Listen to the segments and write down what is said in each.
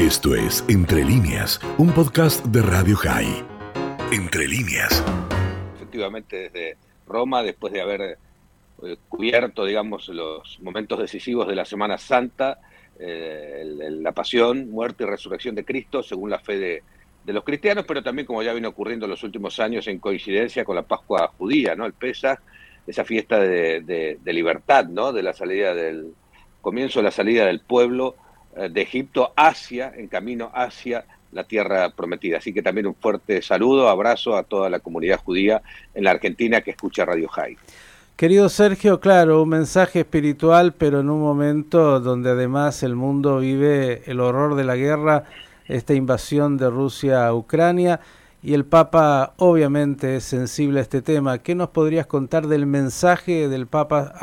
Esto es Entre líneas, un podcast de Radio High. Entre líneas. Efectivamente, desde Roma, después de haber eh, cubierto, digamos, los momentos decisivos de la Semana Santa, eh, la pasión, muerte y resurrección de Cristo, según la fe de, los cristianos, pero también como ya viene ocurriendo en los últimos años en coincidencia con la Pascua judía, ¿no? El Pesach, esa fiesta de, de libertad, ¿no? De la salida del comienzo de la salida del pueblo de Egipto hacia, en camino hacia la tierra prometida. Así que también un fuerte saludo, abrazo a toda la comunidad judía en la Argentina que escucha Radio High. Querido Sergio, claro, un mensaje espiritual, pero en un momento donde además el mundo vive el horror de la guerra, esta invasión de Rusia a Ucrania, y el Papa obviamente es sensible a este tema. ¿Qué nos podrías contar del mensaje del Papa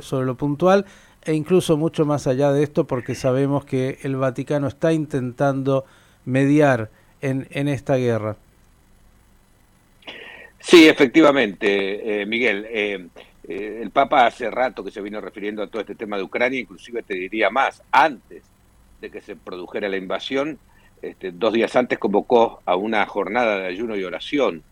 sobre lo puntual e incluso mucho más allá de esto porque sabemos que el Vaticano está intentando mediar en, en esta guerra. Sí, efectivamente, eh, Miguel. Eh, eh, el Papa hace rato que se vino refiriendo a todo este tema de Ucrania, inclusive te diría más, antes de que se produjera la invasión, este, dos días antes convocó a una jornada de ayuno y oración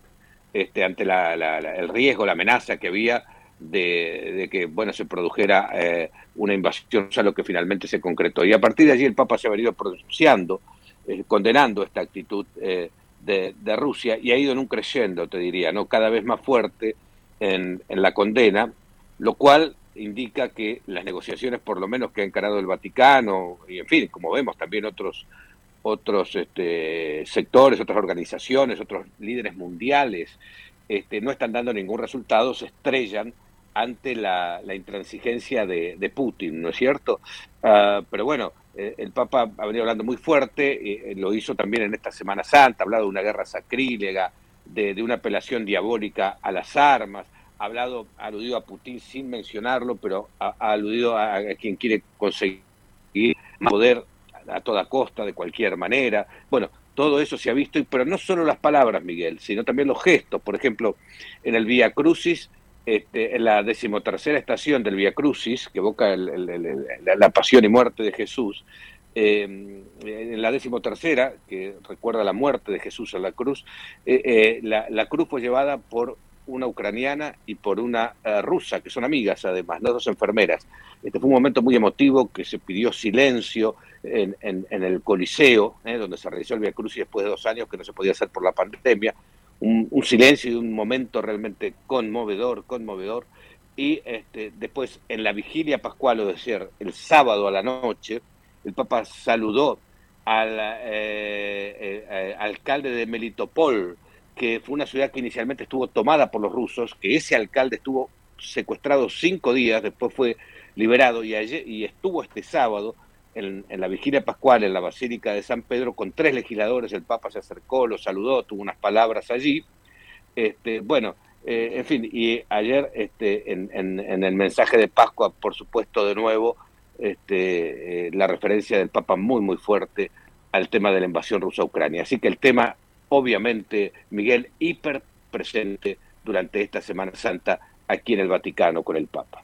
este, ante la, el riesgo, la amenaza que había de, que bueno se produjera eh, una invasión, sea, lo que finalmente se concretó. Y a partir de allí el Papa se ha venido pronunciando, eh, condenando esta actitud eh, de, de, Rusia y ha ido en un creyendo, te diría, no cada vez más fuerte en, en la condena, lo cual indica que las negociaciones, por lo menos que ha encarado el Vaticano, y en fin, como vemos también otros otros este, sectores, otras organizaciones, otros líderes mundiales, este, no están dando ningún resultado, se estrellan ante la, intransigencia de, Putin, ¿no es cierto? Ah, pero bueno, eh, el Papa ha venido hablando muy fuerte, eh, lo hizo también en esta Semana Santa, ha hablado de una guerra sacrílega, de, una apelación diabólica a las armas, ha hablado, ha aludido a Putin sin mencionarlo, pero ha, aludido a, quien quiere conseguir poder a toda costa, de cualquier manera. Bueno, todo eso se ha visto, pero no solo las palabras, Miguel, sino también los gestos. Por ejemplo, en el Vía Crucis este, en la decimotercera estación del Via Crucis, que evoca la pasión y muerte de Jesús, eh, en la decimotercera, que recuerda la muerte de Jesús en la cruz, eh, eh, la, cruz fue llevada por una ucraniana y por una rusa, que son amigas además, ¿no? dos enfermeras. Este fue un momento muy emotivo que se pidió silencio en, el Coliseo, donde se realizó el Via Crucis después de dos años que no se podía hacer por la pandemia un, silencio y un momento realmente conmovedor, conmovedor. Y este, después, en la vigilia pascual, o decir, el sábado a la noche, el Papa saludó al eh, eh, eh, alcalde de Melitopol, que fue una ciudad que inicialmente estuvo tomada por los rusos, que ese alcalde estuvo secuestrado cinco días, después fue liberado y, ayer, y estuvo este sábado en, la vigilia pascual en la Basílica de San Pedro con tres legisladores, el Papa se acercó, lo saludó, tuvo unas palabras allí. Este, bueno, eh, en fin, y ayer este, en, en, el mensaje de Pascua, por supuesto, de nuevo, este, eh, la referencia del Papa muy, muy fuerte al tema de la invasión rusa a Ucrania. Así que el tema, obviamente, Miguel, hiper presente durante esta Semana Santa aquí en el Vaticano con el Papa.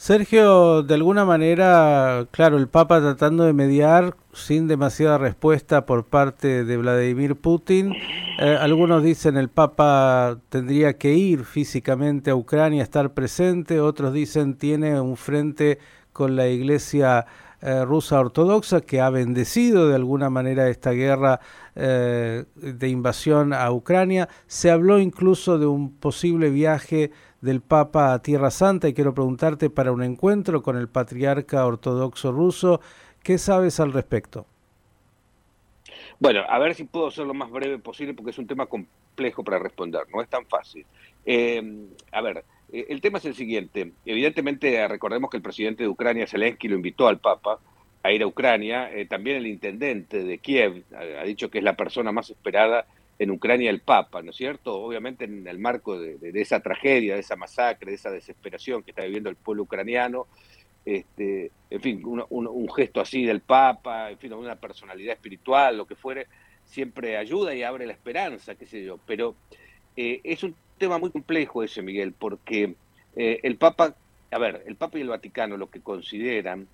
Sergio, de alguna manera, claro, el Papa tratando de mediar sin demasiada respuesta por parte de Vladimir Putin. Eh, algunos dicen el Papa tendría que ir físicamente a Ucrania, estar presente. Otros dicen tiene un frente con la Iglesia eh, rusa ortodoxa que ha bendecido de alguna manera esta guerra eh, de invasión a Ucrania. Se habló incluso de un posible viaje del Papa a Tierra Santa y quiero preguntarte para un encuentro con el patriarca ortodoxo ruso, ¿qué sabes al respecto? Bueno, a ver si puedo ser lo más breve posible porque es un tema complejo para responder, no es tan fácil. Eh, a ver, eh, el tema es el siguiente. Evidentemente, recordemos que el presidente de Ucrania, Zelensky, lo invitó al Papa a ir a Ucrania. Eh, también el intendente de Kiev ha dicho que es la persona más esperada en Ucrania el Papa, ¿no es cierto? Obviamente en el marco de, esa tragedia, de esa masacre, de esa desesperación que está viviendo el pueblo ucraniano, este, en fin, un, gesto así del Papa, en fin, una personalidad espiritual, lo que fuere, siempre ayuda y abre la esperanza, qué sé yo. Pero eh, es un tema muy complejo ese, Miguel, porque eh, el Papa, a ver, el Papa y el Vaticano lo que consideran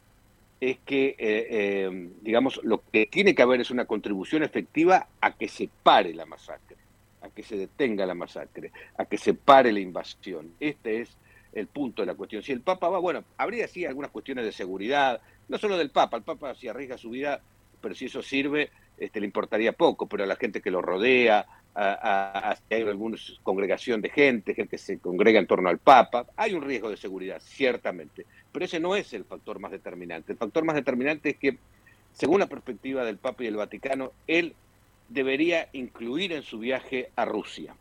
es que, eh, eh, digamos, lo que tiene que haber es una contribución efectiva a que se pare la masacre, a que se detenga la masacre, a que se pare la invasión. Este es el punto de la cuestión. Si el Papa va, bueno, habría sí algunas cuestiones de seguridad, no solo del Papa, el Papa si arriesga su vida, pero si eso sirve, este, le importaría poco, pero a la gente que lo rodea, a, hay alguna congregación de gente, gente que se congrega en torno al Papa, hay un riesgo de seguridad, ciertamente, pero ese no es el factor más determinante. El factor más determinante es que, según la perspectiva del Papa y el Vaticano, él debería incluir en su viaje a Rusia.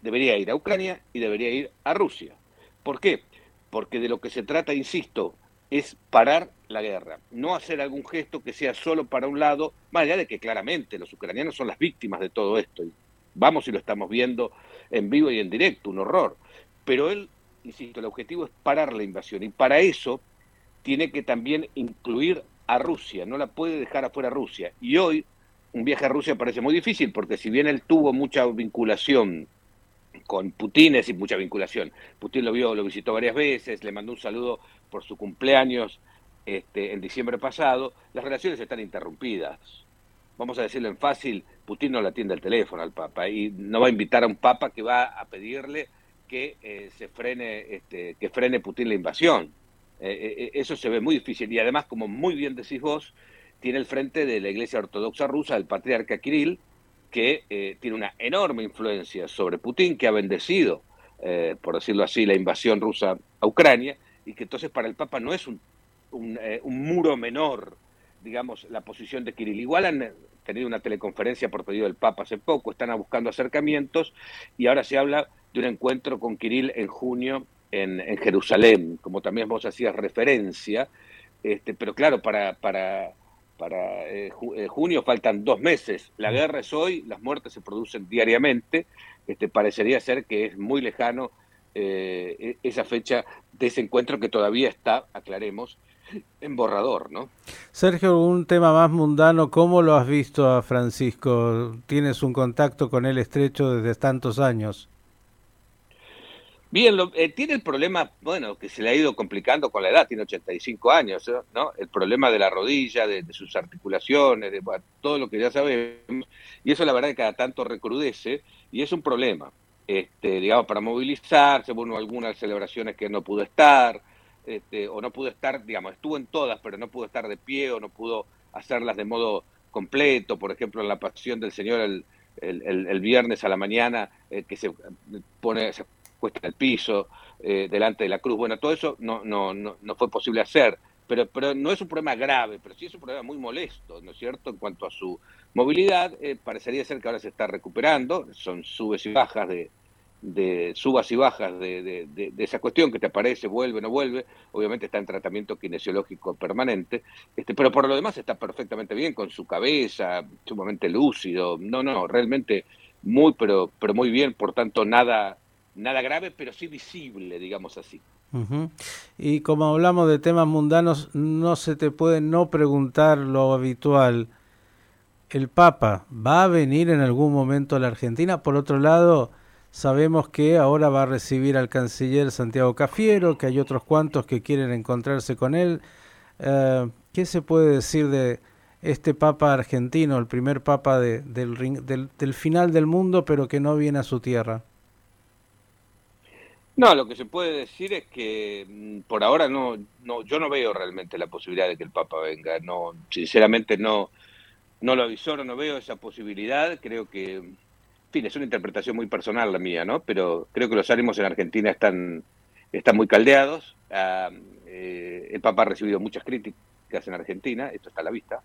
Debería ir a Ucrania y debería ir a Rusia. ¿Por qué? Porque de lo que se trata, insisto, es parar la guerra, no hacer algún gesto que sea solo para un lado, más allá de que claramente los ucranianos son las víctimas de todo esto, y vamos y lo estamos viendo en vivo y en directo, un horror. Pero él, insisto, el objetivo es parar la invasión, y para eso tiene que también incluir a Rusia, no la puede dejar afuera Rusia. Y hoy un viaje a Rusia parece muy difícil, porque si bien él tuvo mucha vinculación con Putin, es decir, mucha vinculación. Putin lo vio, lo visitó varias veces, le mandó un saludo por su cumpleaños este, en diciembre pasado, las relaciones están interrumpidas. Vamos a decirlo en fácil, Putin no le atiende el teléfono al Papa y no va a invitar a un Papa que va a pedirle que eh, se frene, este, que frene Putin la invasión. Eh, eh, eso se ve muy difícil y además, como muy bien decís vos, tiene el frente de la Iglesia Ortodoxa rusa, el patriarca Kirill, que eh, tiene una enorme influencia sobre Putin, que ha bendecido, eh, por decirlo así, la invasión rusa a Ucrania, y que entonces para el Papa no es un, eh, muro menor, digamos, la posición de Kirill. Igual han tenido una teleconferencia por pedido del Papa hace poco, están buscando acercamientos, y ahora se habla de un encuentro con Kirill en junio en, Jerusalén, como también vos hacías referencia, este, pero claro, para para eh, eh, junio faltan dos meses. La guerra es hoy, las muertes se producen diariamente. Este, parecería ser que es muy lejano eh, e-, esa fecha de ese encuentro que todavía está, aclaremos, en borrador, ¿no? Sergio, un tema más mundano, ¿cómo lo has visto a Francisco? ¿Tienes un contacto con él estrecho desde tantos años? Bien, lo, eh, tiene el problema, bueno, que se le ha ido complicando con la edad, tiene 85 años, ¿no? El problema de la rodilla, de, sus articulaciones, de todo lo que ya sabemos, y eso la verdad que cada tanto recrudece, y es un problema, este, digamos, para movilizarse, bueno, algunas celebraciones que no pudo estar, este, o no pudo estar, digamos, estuvo en todas, pero no pudo estar de pie, o no pudo hacerlas de modo completo, por ejemplo, en la pasión del Señor el, el, el, viernes a la mañana, eh, que se pone... puesta el piso, eh, delante de la cruz. Bueno, todo eso no, no, no, no, fue posible hacer, pero, pero no es un problema grave, pero sí es un problema muy molesto, ¿no es cierto? En cuanto a su movilidad, eh, parecería ser que ahora se está recuperando, son subes y bajas de, de subas y bajas de, de, de, esa cuestión que te aparece, vuelve, no vuelve, obviamente está en tratamiento kinesiológico permanente, este, pero por lo demás está perfectamente bien con su cabeza, sumamente lúcido, no, no, realmente muy, pero, pero muy bien, por tanto nada, nada grave, pero sí visible, digamos así. Y como hablamos de temas mundanos, no se te puede no preguntar lo habitual. ¿El Papa va a venir en algún momento a la Argentina? Por otro lado, sabemos que ahora va a recibir al canciller Santiago Cafiero, que hay otros cuantos que quieren encontrarse con él. Eh, ¿Qué se puede decir de este Papa argentino, el primer Papa de, del, del, del final del mundo, pero que no viene a su tierra? No, lo que se puede decir es que mm, por ahora no, no, yo no veo realmente la posibilidad de que el Papa venga. No, sinceramente no, no lo avisoro, no veo esa posibilidad. Creo que, en fin, es una interpretación muy personal la mía, ¿no? Pero creo que los ánimos en Argentina están, están muy caldeados. Ah, eh, el Papa ha recibido muchas críticas en Argentina, esto está a la vista.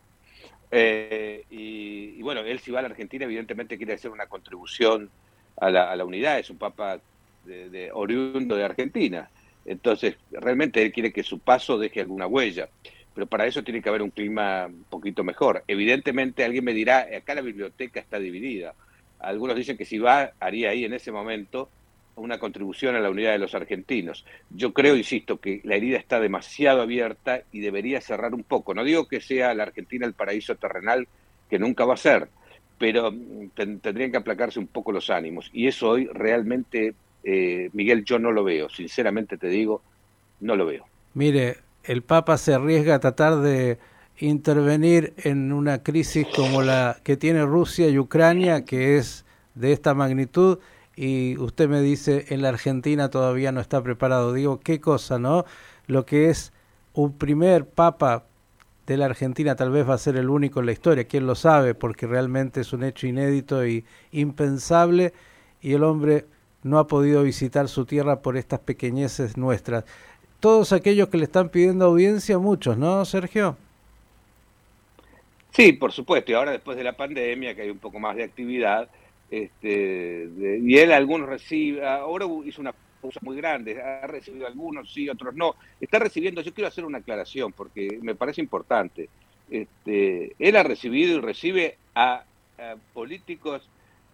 Eh, y, bueno, él si va a la Argentina evidentemente quiere hacer una contribución a la, a la unidad. Es un Papa de, oriundo de Argentina. Entonces, realmente él quiere que su paso deje alguna huella, pero para eso tiene que haber un clima un poquito mejor. Evidentemente, alguien me dirá, acá la biblioteca está dividida. Algunos dicen que si va, haría ahí en ese momento una contribución a la unidad de los argentinos. Yo creo, insisto, que la herida está demasiado abierta y debería cerrar un poco. No digo que sea la Argentina el paraíso terrenal, que nunca va a ser, pero tendrían que aplacarse un poco los ánimos. Y eso hoy realmente eh, Miguel, yo no lo veo, sinceramente te digo, no lo veo. Mire, el Papa se arriesga a tratar de intervenir en una crisis como la que tiene Rusia y Ucrania, que es de esta magnitud, y usted me dice, en la Argentina todavía no está preparado. Digo, qué cosa, ¿no? Lo que es un primer Papa de la Argentina tal vez va a ser el único en la historia, quién lo sabe, porque realmente es un hecho inédito y impensable, y el hombre no ha podido visitar su tierra por estas pequeñeces nuestras. Todos aquellos que le están pidiendo audiencia, muchos, ¿no, Sergio? Sí, por supuesto, y ahora después de la pandemia, que hay un poco más de actividad, este, y él algunos recibe, ahora hizo una cosa muy grande, ha recibido algunos, sí, otros no. Está recibiendo, yo quiero hacer una aclaración porque me parece importante. Este, él ha recibido y recibe a, políticos,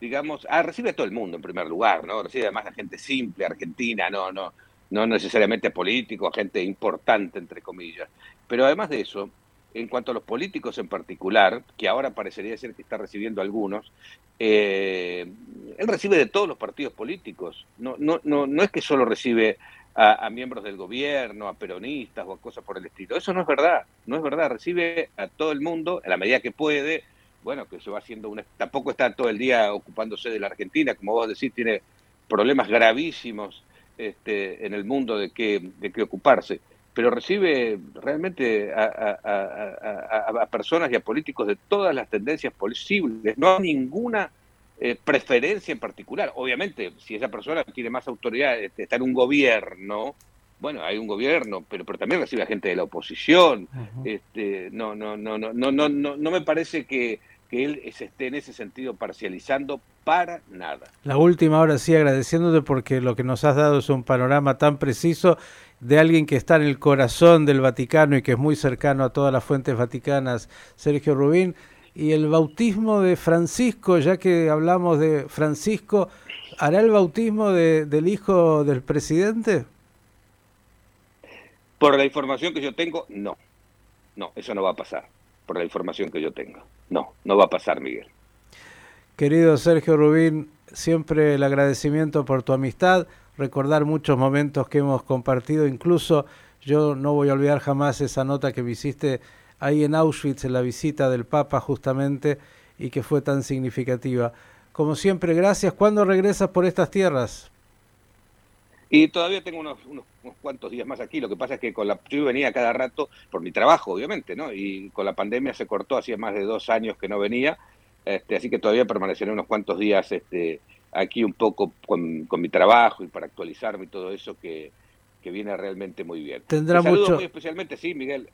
digamos, ah, recibe a todo el mundo en primer lugar, ¿no? Recibe además a gente simple, argentina, no, no, no necesariamente políticos, a gente importante, entre comillas. Pero además de eso, en cuanto a los políticos en particular, que ahora parecería ser que está recibiendo algunos, eh, él recibe de todos los partidos políticos. No, no, no, no es que solo recibe a, miembros del gobierno, a peronistas o a cosas por el estilo. Eso no es verdad, no es verdad. Recibe a todo el mundo en la medida que puede. Bueno, que se va haciendo una... Tampoco está todo el día ocupándose de la Argentina, como vos decís, tiene problemas gravísimos este, en el mundo de qué, de qué ocuparse pero recibe realmente a, personas y a políticos de todas las tendencias posibles. No hay ninguna eh, preferencia en particular. Obviamente, si esa persona tiene más autoridad, este, está en un gobierno, bueno, hay un gobierno, pero, pero también recibe a gente de la oposición. este, no, no, no, no, no, no, no, no me parece que, que él se esté en ese sentido parcializando para nada. La última, ahora sí, agradeciéndote porque lo que nos has dado es un panorama tan preciso de alguien que está en el corazón del Vaticano y que es muy cercano a todas las fuentes vaticanas, Sergio Rubín. Y el bautismo de Francisco, ya que hablamos de Francisco, ¿hará el bautismo de, del hijo del presidente? Por la información que yo tengo, no. No, eso no va a pasar. Por la información que yo tengo. No, no va a pasar, Miguel. Querido Sergio Rubín, siempre el agradecimiento por tu amistad recordar muchos momentos que hemos compartido, incluso yo no voy a olvidar jamás esa nota que me hiciste ahí en Auschwitz, en la visita del Papa justamente, y que fue tan significativa. Como siempre, gracias. ¿Cuándo regresas por estas tierras? Y todavía tengo unos, unos, cuantos días más aquí. Lo que pasa es que con la, yo venía cada rato por mi trabajo, obviamente, ¿no? Y con la pandemia se cortó, hacía más de dos años que no venía. Este, así que todavía permaneceré unos cuantos días este, aquí un poco con, mi trabajo y para actualizarme y todo eso que, viene realmente muy bien. Tendrá mucho. Muy especialmente, sí, Miguel.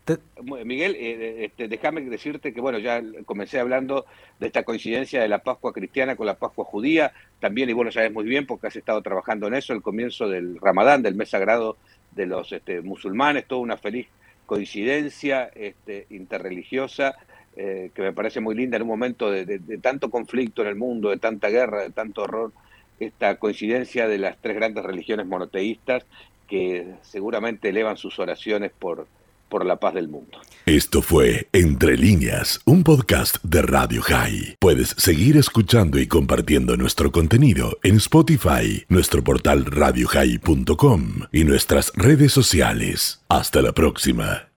Miguel, eh, este, déjame decirte que, bueno, ya comencé hablando de esta coincidencia de la Pascua cristiana con la Pascua judía, también, y bueno, sabes muy bien porque has estado trabajando en eso, el comienzo del Ramadán, del mes sagrado de los este, musulmanes, toda una feliz coincidencia este, interreligiosa eh, que me parece muy linda en un momento de, tanto conflicto en el mundo, de tanta guerra, de tanto horror, esta coincidencia de las tres grandes religiones monoteístas que seguramente elevan sus oraciones por, por la paz del mundo. Esto fue Entre líneas, un podcast de Radio High. Puedes seguir escuchando y compartiendo nuestro contenido en Spotify, nuestro portal radiohigh.com y nuestras redes sociales. Hasta la próxima.